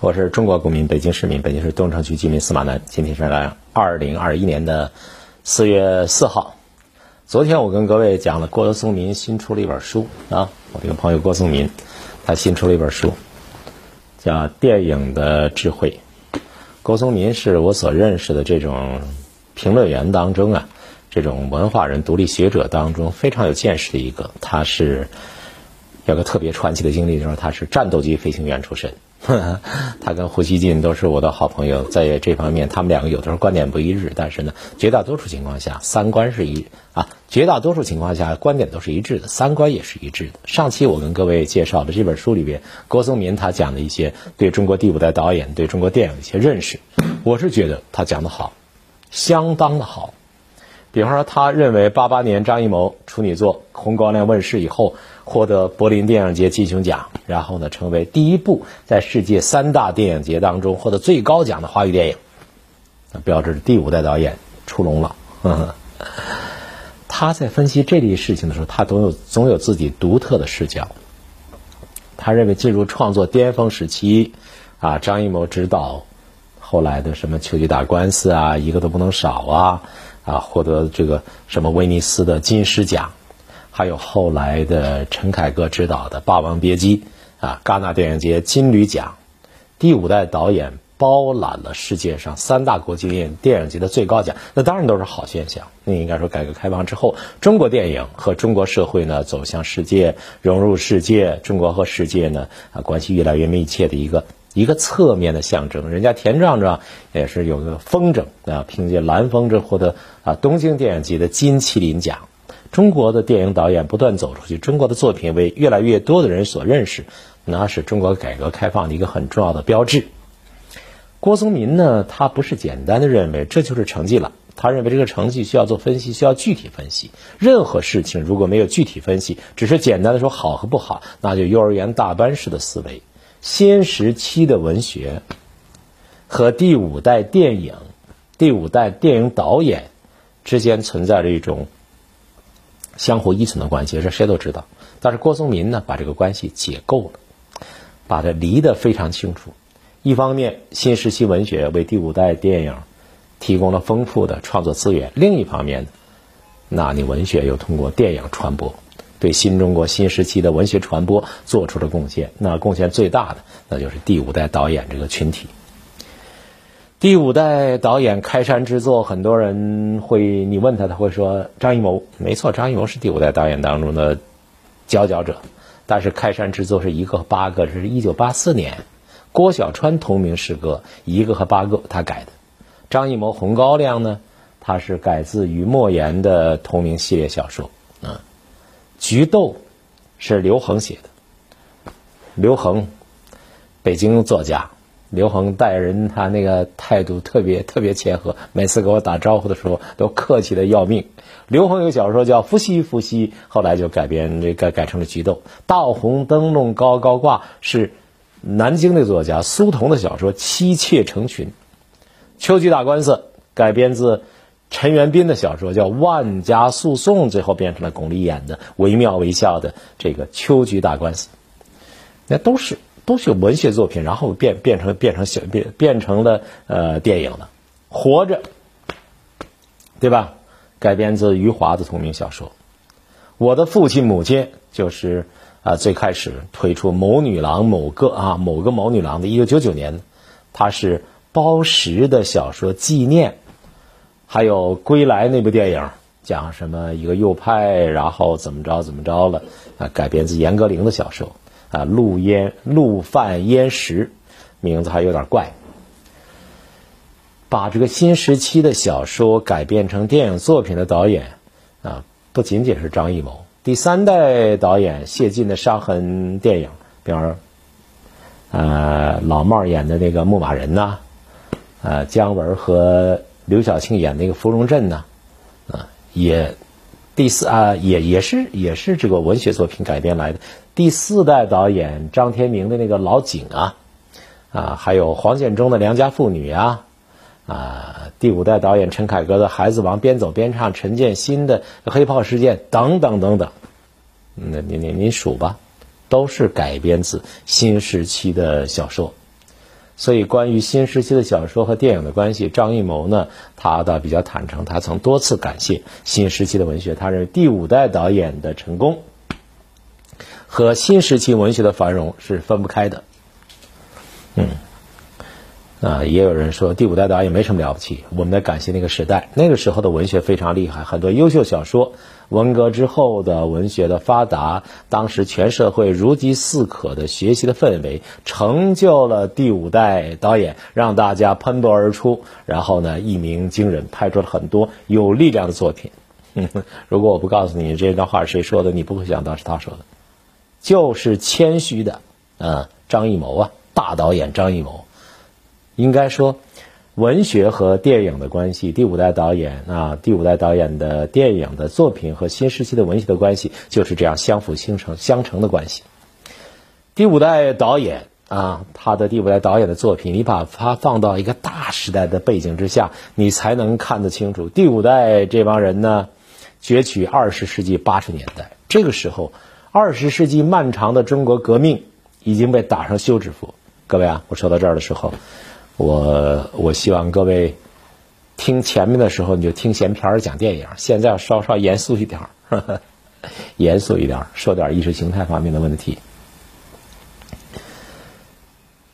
我是中国公民，北京市民，北京市东城区居民司马南。今天是二零二一年的四月四号。昨天我跟各位讲了郭松民新出了一本书啊，我这个朋友郭松民，他新出了一本书，叫《电影的智慧》。郭松民是我所认识的这种评论员当中啊，这种文化人、独立学者当中非常有见识的一个。他是有个特别传奇的经历，就是他是战斗机飞行员出身。他跟胡锡进都是我的好朋友，在这方面他们两个有的时候观点不一致，但是呢，绝大多数情况下三观是一啊，绝大多数情况下观点都是一致的，三观也是一致的。上期我跟各位介绍的这本书里边，郭松民他讲的一些对中国第五代导演、对中国电影的一些认识，我是觉得他讲的好，相当的好。比方说，他认为八八年张艺谋处女作《红高粱》问世以后。获得柏林电影节金熊奖，然后呢，成为第一部在世界三大电影节当中获得最高奖的华语电影，标志着第五代导演出笼了。他在分析这类事情的时候，他总有总有自己独特的视角。他认为进入创作巅峰时期，啊，张艺谋执导后来的什么《秋菊打官司》啊，一个都不能少啊，啊，获得这个什么威尼斯的金狮奖。还有后来的陈凯歌执导的《霸王别姬》，啊，戛纳电影节金驴奖，第五代导演包揽了世界上三大国际电影节的最高奖，那当然都是好现象。那应该说，改革开放之后，中国电影和中国社会呢走向世界，融入世界，中国和世界呢啊关系越来越密切的一个一个侧面的象征。人家田壮壮也是有个风筝啊，凭借《蓝风筝》获得啊东京电影节的金麒麟奖。中国的电影导演不断走出去，中国的作品为越来越多的人所认识，那是中国改革开放的一个很重要的标志。郭松民呢，他不是简单的认为这就是成绩了，他认为这个成绩需要做分析，需要具体分析。任何事情如果没有具体分析，只是简单的说好和不好，那就幼儿园大班式的思维。新时期的文学和第五代电影、第五代电影导演之间存在着一种。相互依存的关系，这谁都知道。但是郭松民呢，把这个关系解构了，把它离得非常清楚。一方面，新时期文学为第五代电影提供了丰富的创作资源；另一方面呢，那你文学又通过电影传播，对新中国新时期的文学传播做出了贡献。那贡献最大的，那就是第五代导演这个群体。第五代导演开山之作，很多人会你问他，他会说张艺谋。没错，张艺谋是第五代导演当中的佼佼者。但是开山之作是一个和八个，这是一九八四年郭小川同名诗歌，一个和八个他改的。张艺谋《红高粱》呢，他是改自于莫言的同名系列小说。菊豆是刘恒写的，刘恒，北京作家。刘恒待人，他那个态度特别特别谦和，每次给我打招呼的时候都客气的要命。刘恒有小说叫《伏羲伏羲》，后来就改编这个改成了《菊豆》。大红灯笼高高挂是南京的作家苏童的小说《妻妾成群》。秋菊打官司改编自陈元斌的小说叫《万家诉讼》，最后变成了巩俐演的惟妙惟肖的这个《秋菊打官司》，那都是。都是文学作品，然后变变成变成小变变成了呃电影了，《活着》，对吧？改编自余华的同名小说。我的父亲母亲就是啊，最开始推出某女郎某个啊某个某女郎的，一九九九年，它是包石的小说《纪念》，还有《归来》那部电影，讲什么一个右派，然后怎么着怎么着了啊？改编自严歌苓的小说。啊，陆烟陆犯烟石，名字还有点怪。把这个新时期的小说改编成电影作品的导演啊，不仅仅是张艺谋，第三代导演谢晋的伤痕电影，比方说，呃，老帽演的那个牧马人呐，呃，姜文和刘晓庆演那个芙蓉镇呐，啊，也第四啊，也也是也是这个文学作品改编来的。第四代导演张天明的那个老井啊，啊，还有黄建中的良家妇女啊，啊，第五代导演陈凯歌的孩子王边走边唱，陈建新的黑炮事件等等等等，那您您您数吧，都是改编自新时期的小说。所以，关于新时期的小说和电影的关系，张艺谋呢，他倒比较坦诚，他曾多次感谢新时期的文学。他认为第五代导演的成功和新时期文学的繁荣是分不开的。嗯，啊，也有人说第五代导演没什么了不起，我们得感谢那个时代，那个时候的文学非常厉害，很多优秀小说。文革之后的文学的发达，当时全社会如饥似渴的学习的氛围，成就了第五代导演，让大家喷薄而出，然后呢一鸣惊人，拍出了很多有力量的作品。如果我不告诉你这段话是谁说的，你不会想到是他说的，就是谦虚的，啊，张艺谋啊，大导演张艺谋，应该说。文学和电影的关系，第五代导演啊，第五代导演的电影的作品和新时期的文学的关系就是这样相辅相成、相成的关系。第五代导演啊，他的第五代导演的作品，你把它放到一个大时代的背景之下，你才能看得清楚。第五代这帮人呢，攫取二十世纪八十年代，这个时候，二十世纪漫长的中国革命已经被打上休止符。各位啊，我说到这儿的时候。我我希望各位听前面的时候，你就听闲篇儿讲电影。现在要稍稍严肃一点儿，严肃一点儿，说点意识形态方面的问题。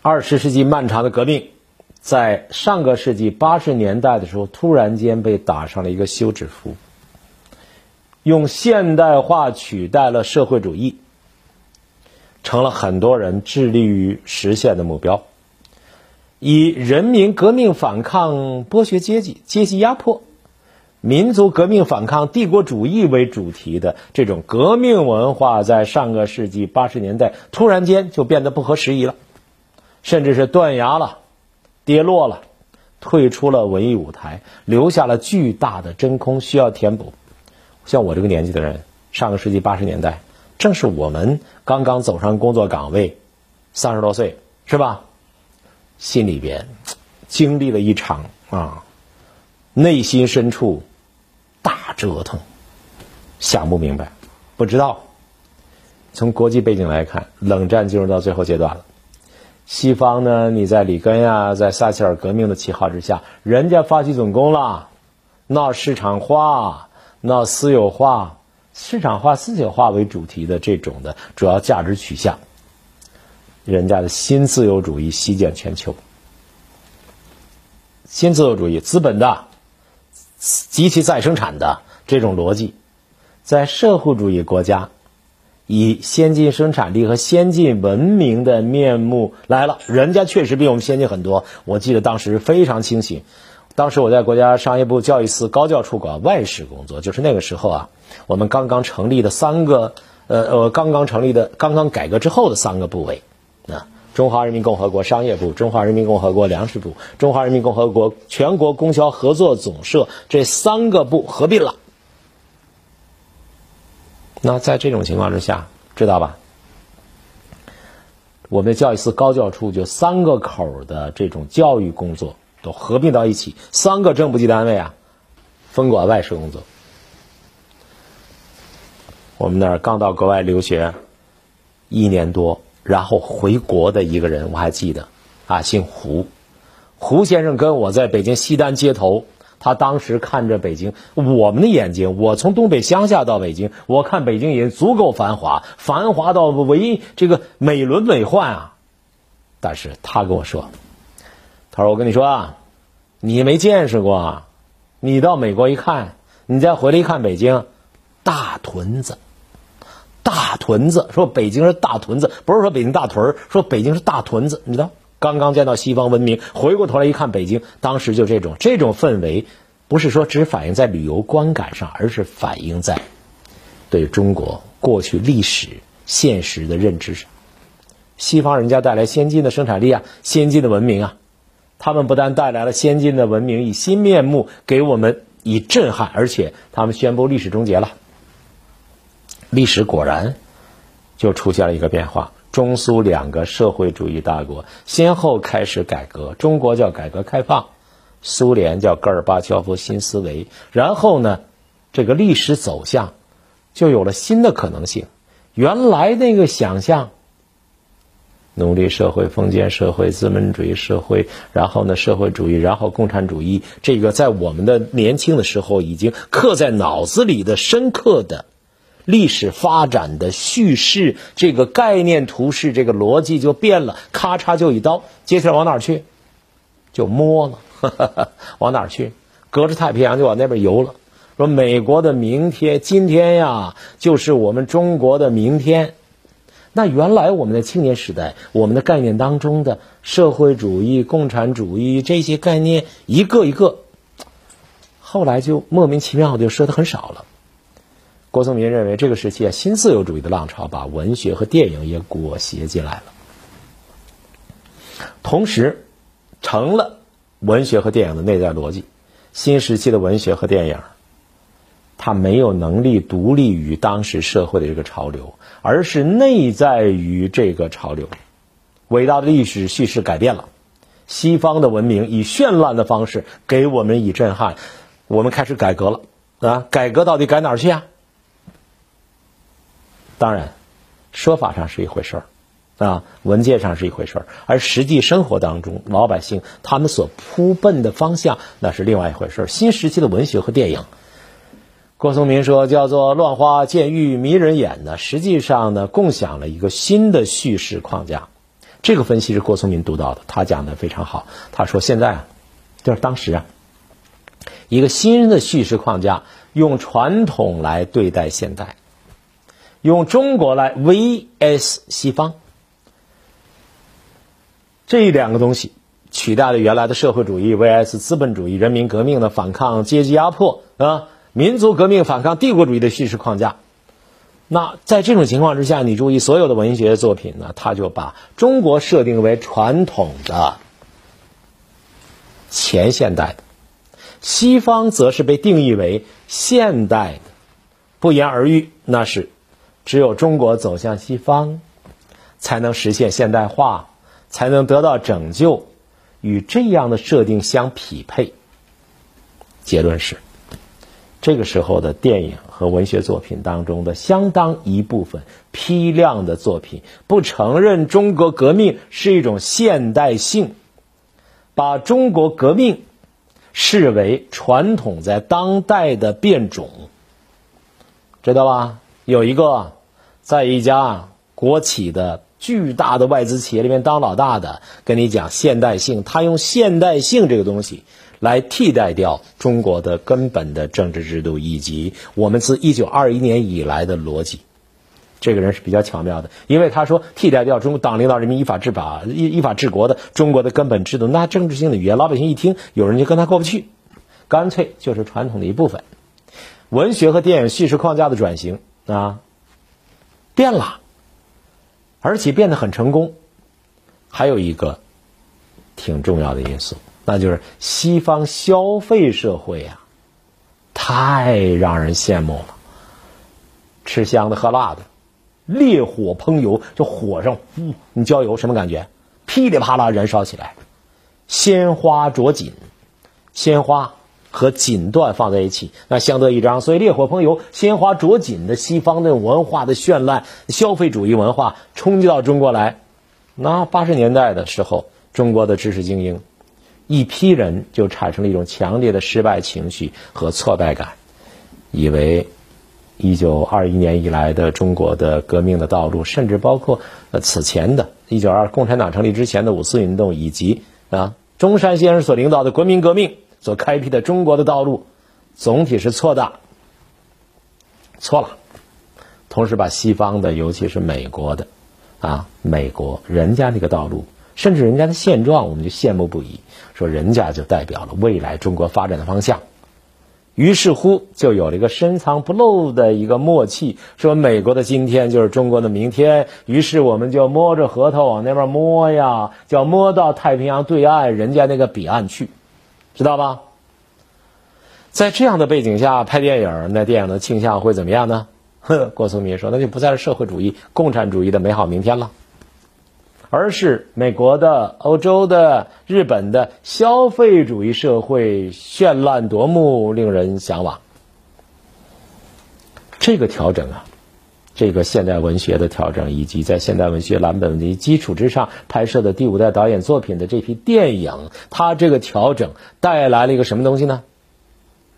二十世纪漫长的革命，在上个世纪八十年代的时候，突然间被打上了一个休止符，用现代化取代了社会主义，成了很多人致力于实现的目标。以人民革命反抗剥削阶级、阶级压迫、民族革命反抗帝国主义为主题的这种革命文化，在上个世纪八十年代突然间就变得不合时宜了，甚至是断崖了、跌落了、退出了文艺舞台，留下了巨大的真空，需要填补。像我这个年纪的人，上个世纪八十年代正是我们刚刚走上工作岗位，三十多岁，是吧？心里边经历了一场啊，内心深处大折腾，想不明白，不知道。从国际背景来看，冷战进入到最后阶段了。西方呢，你在里根呀，在撒切尔革命的旗号之下，人家发起总攻了，闹市场化，闹私有化，市场化、私有化为主题的这种的主要价值取向。人家的新自由主义席卷全球，新自由主义资本的及其再生产的这种逻辑，在社会主义国家以先进生产力和先进文明的面目来了。人家确实比我们先进很多。我记得当时非常清醒，当时我在国家商业部教育司高教处管外事工作，就是那个时候啊，我们刚刚成立的三个呃呃刚刚成立的刚刚改革之后的三个部委。啊，中华人民共和国商业部、中华人民共和国粮食部、中华人民共和国全国供销合作总社这三个部合并了。那在这种情况之下，知道吧？我们的教育司高教处就三个口的这种教育工作都合并到一起，三个正部级单位啊，分管外事工作。我们那儿刚到国外留学一年多。然后回国的一个人，我还记得，啊，姓胡，胡先生跟我在北京西单街头，他当时看着北京，我们的眼睛，我从东北乡下到北京，我看北京已经足够繁华，繁华到为这个美轮美奂啊。但是他跟我说，他说我跟你说啊，你没见识过，你到美国一看，你再回来一看北京，大屯子。大屯子说北京是大屯子，不是说北京大屯儿，说北京是大屯子。你知道，刚刚见到西方文明，回过头来一看北京，当时就这种这种氛围，不是说只反映在旅游观感上，而是反映在对中国过去历史现实的认知上。西方人家带来先进的生产力啊，先进的文明啊，他们不但带来了先进的文明，以新面目给我们以震撼，而且他们宣布历史终结了。历史果然就出现了一个变化，中苏两个社会主义大国先后开始改革，中国叫改革开放，苏联叫戈尔巴乔夫新思维。然后呢，这个历史走向就有了新的可能性。原来那个想象奴隶社会、封建社会、资本主义社会，然后呢，社会主义，然后共产主义，这个在我们的年轻的时候已经刻在脑子里的深刻的历史发展的叙事，这个概念图式，这个逻辑就变了，咔嚓就一刀，接下来往哪去？就摸了，往哪去？隔着太平洋就往那边游了。说美国的明天，今天呀，就是我们中国的明天。那原来我们的青年时代，我们的概念当中的社会主义、共产主义这些概念，一个一个，后来就莫名其妙的就说的很少了。郭松民认为，这个时期啊，新自由主义的浪潮把文学和电影也裹挟进来了，同时成了文学和电影的内在逻辑。新时期的文学和电影，它没有能力独立于当时社会的这个潮流。而是内在于这个潮流，伟大的历史叙事改变了，西方的文明以绚烂的方式给我们以震撼，我们开始改革了啊！改革到底改哪儿去啊？当然，说法上是一回事儿，啊，文件上是一回事儿，而实际生活当中，老百姓他们所扑奔的方向那是另外一回事儿。新时期的文学和电影。郭松鸣说：“叫做乱花渐欲迷人眼呢，实际上呢，共享了一个新的叙事框架。这个分析是郭松鸣读到的，他讲的非常好。他说，现在啊，就是当时啊，一个新的叙事框架，用传统来对待现代，用中国来 vs 西方，这两个东西取代了原来的社会主义 vs 资本主义、人民革命的反抗阶级压迫啊。”民族革命反抗帝国主义的叙事框架，那在这种情况之下，你注意所有的文学作品呢，他就把中国设定为传统的前现代的，西方则是被定义为现代的，不言而喻，那是只有中国走向西方，才能实现现代化，才能得到拯救，与这样的设定相匹配。结论是。这个时候的电影和文学作品当中的相当一部分批量的作品，不承认中国革命是一种现代性，把中国革命视为传统在当代的变种，知道吧？有一个在一家国企的巨大的外资企业里面当老大的，跟你讲现代性，他用现代性这个东西。来替代掉中国的根本的政治制度，以及我们自一九二一年以来的逻辑。这个人是比较巧妙的，因为他说替代掉中国党领导人民依法治法、依依法治国的中国的根本制度，那政治性的语言，老百姓一听，有人就跟他过不去，干脆就是传统的一部分。文学和电影叙事框架的转型啊，变了，而且变得很成功。还有一个挺重要的因素。那就是西方消费社会呀，太让人羡慕了。吃香的喝辣的，烈火烹油，就火上呼，你浇油什么感觉？噼里啪啦燃烧起来，鲜花着锦，鲜花和锦缎放在一起，那相得益彰。所以烈火烹油，鲜花着锦的西方那种文化的绚烂，消费主义文化冲击到中国来。那八十年代的时候，中国的知识精英。一批人就产生了一种强烈的失败情绪和挫败感，以为一九二一年以来的中国的革命的道路，甚至包括呃此前的一九二共产党成立之前的五四运动，以及啊中山先生所领导的国民革命所开辟的中国的道路，总体是错的，错了。同时把西方的，尤其是美国的，啊美国人家那个道路。甚至人家的现状，我们就羡慕不已，说人家就代表了未来中国发展的方向。于是乎，就有了一个深藏不露的一个默契，说美国的今天就是中国的明天。于是我们就摸着核桃往那边摸呀，叫摸到太平洋对岸人家那个彼岸去，知道吧？在这样的背景下拍电影，那电影的倾向会怎么样呢？呵，郭松鸣说，那就不再是社会主义、共产主义的美好明天了。而是美国的、欧洲的、日本的消费主义社会绚烂夺目，令人向往。这个调整啊，这个现代文学的调整，以及在现代文学蓝本的基础之上拍摄的第五代导演作品的这批电影，它这个调整带来了一个什么东西呢？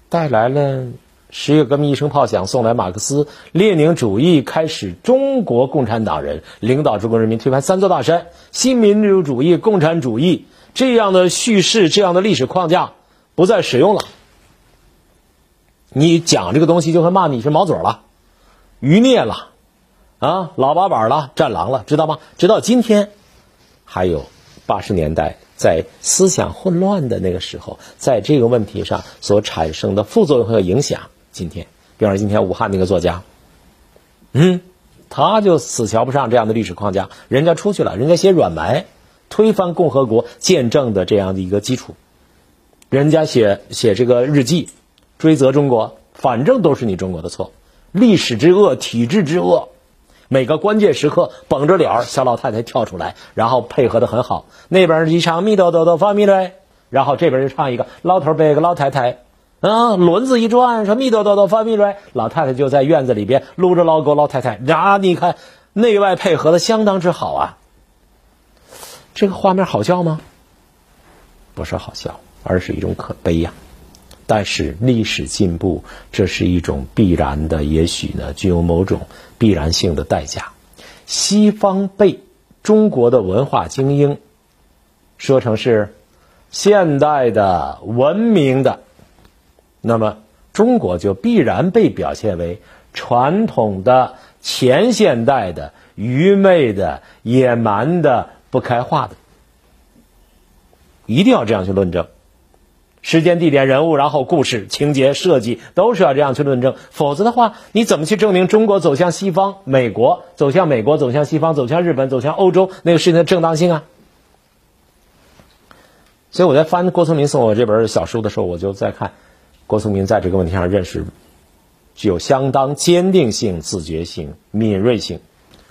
带来了十月革命一声炮响，送来马克思列宁主义，开始中国共产党人领导中国人民推翻三座大山，新民主主义、共产主义这样的叙事、这样的历史框架不再使用了。你讲这个东西，就会骂你是毛嘴了、余孽了。啊，老八板了，战狼了，知道吗？直到今天，还有八十年代在思想混乱的那个时候，在这个问题上所产生的副作用和影响。今天，比方说今天武汉那个作家，嗯，他就死瞧不上这样的历史框架，人家出去了，人家写软埋，推翻共和国见证的这样的一个基础，人家写写这个日记，追责中国，反正都是你中国的错，历史之恶，体制之恶。每个关键时刻，绷着脸儿，小老太太跳出来，然后配合的很好。那边一唱咪哆哆哆发咪来，然后这边又唱一个老头背个老太太，啊，轮子一转，说咪哆哆哆发咪来，老太太就在院子里边撸着老狗，老太太，啊，你看内外配合的相当之好啊。这个画面好笑吗？不是好笑，而是一种可悲呀。但是历史进步，这是一种必然的，也许呢具有某种必然性的代价。西方被中国的文化精英说成是现代的、文明的，那么中国就必然被表现为传统的、前现代的、愚昧的、野蛮的、不开化的，一定要这样去论证。时间、地点、人物，然后故事情节设计都是要这样去论证，否则的话，你怎么去证明中国走向西方、美国走向美国、走向西方、走向日本、走向欧洲那个事情的正当性啊？所以我在翻郭松龄送我这本小书的时候，我就在看郭松龄在这个问题上认识具有相当坚定性、自觉性、敏锐性。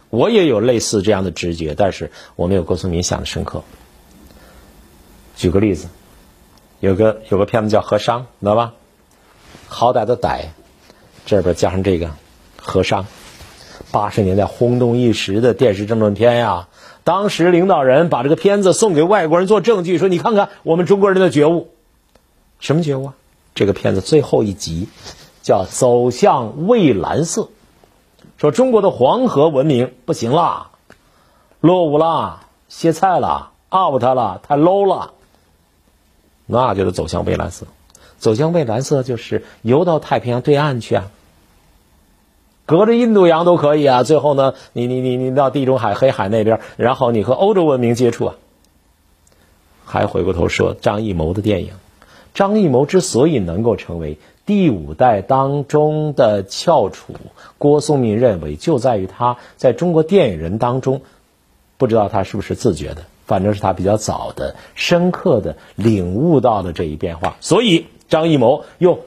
我也有类似这样的直觉，但是我没有郭松龄想的深刻。举个例子。有个有个片子叫《和商》，知道吧？好歹的歹，这边加上这个“和商”，八十年代轰动一时的电视政论片呀。当时领导人把这个片子送给外国人做证据，说：“你看看我们中国人的觉悟，什么觉悟啊？”这个片子最后一集叫《走向蔚蓝色》，说中国的黄河文明不行了，落伍了，歇菜了，out 了，太 low 了。那就是走向蔚蓝色，走向蔚蓝色就是游到太平洋对岸去啊，隔着印度洋都可以啊。最后呢，你你你你到地中海、黑海那边，然后你和欧洲文明接触啊。还回过头说张艺谋的电影，张艺谋之所以能够成为第五代当中的翘楚，郭松鸣认为就在于他在中国电影人当中，不知道他是不是自觉的。反正是他比较早的、深刻的领悟到了这一变化，所以张艺谋用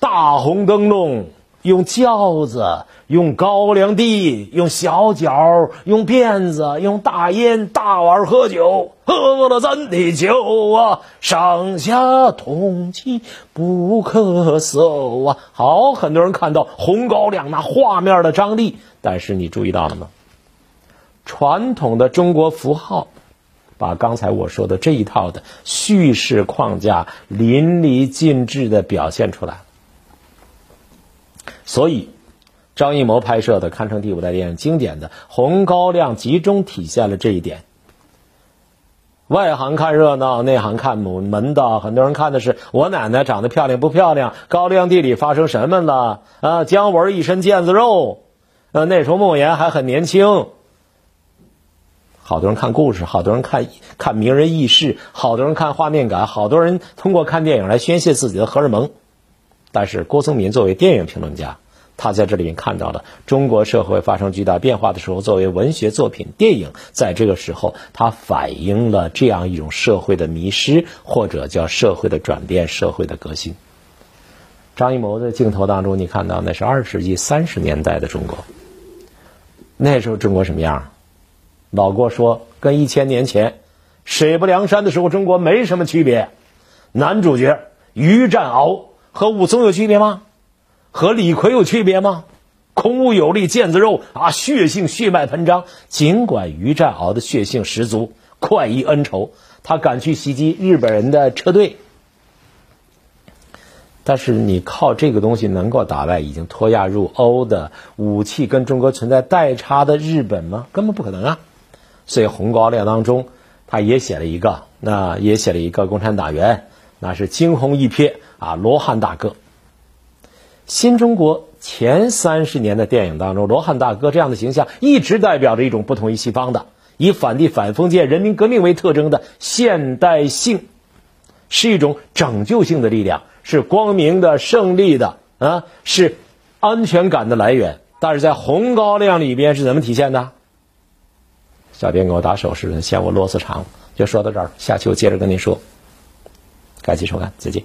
大红灯笼、用轿子、用高粱地、用小脚、用辫子、用大烟、大碗喝酒，喝了咱的酒啊，上下通气不咳嗽啊。好，很多人看到红高粱那画面的张力，但是你注意到了吗？传统的中国符号。把刚才我说的这一套的叙事框架淋漓尽致的表现出来，所以张艺谋拍摄的堪称第五代电影经典的《红高粱》集中体现了这一点。外行看热闹，内行看门门道。很多人看的是我奶奶长得漂亮不漂亮，高粱地里发生什么了啊？姜文一身腱子肉，呃，那时候莫言还很年轻。好多人看故事，好多人看看名人轶事，好多人看画面感，好多人通过看电影来宣泄自己的荷尔蒙。但是郭松民作为电影评论家，他在这里面看到了中国社会发生巨大变化的时候，作为文学作品、电影，在这个时候，它反映了这样一种社会的迷失，或者叫社会的转变、社会的革新。张艺谋的镜头当中，你看到那是二十世纪三十年代的中国，那时候中国什么样？老郭说：“跟一千年前水泊梁山的时候，中国没什么区别。男主角于占鳌和武松有区别吗？和李逵有区别吗？孔武有力，腱子肉啊，血性血脉喷张。尽管于占鳌的血性十足，快意恩仇，他敢去袭击日本人的车队。但是你靠这个东西能够打败已经脱亚入欧的武器跟中国存在代差的日本吗？根本不可能啊！所以《红高粱》当中，他也写了一个，那也写了一个共产党员，那是惊鸿一瞥啊，罗汉大哥。新中国前三十年的电影当中，罗汉大哥这样的形象一直代表着一种不同于西方的以反帝反封建人民革命为特征的现代性，是一种拯救性的力量。是光明的、胜利的啊，是安全感的来源。但是在红高粱里边是怎么体现的？小编给我打手势，嫌我啰嗦长，就说到这儿，下期我接着跟您说。感谢收看，再见。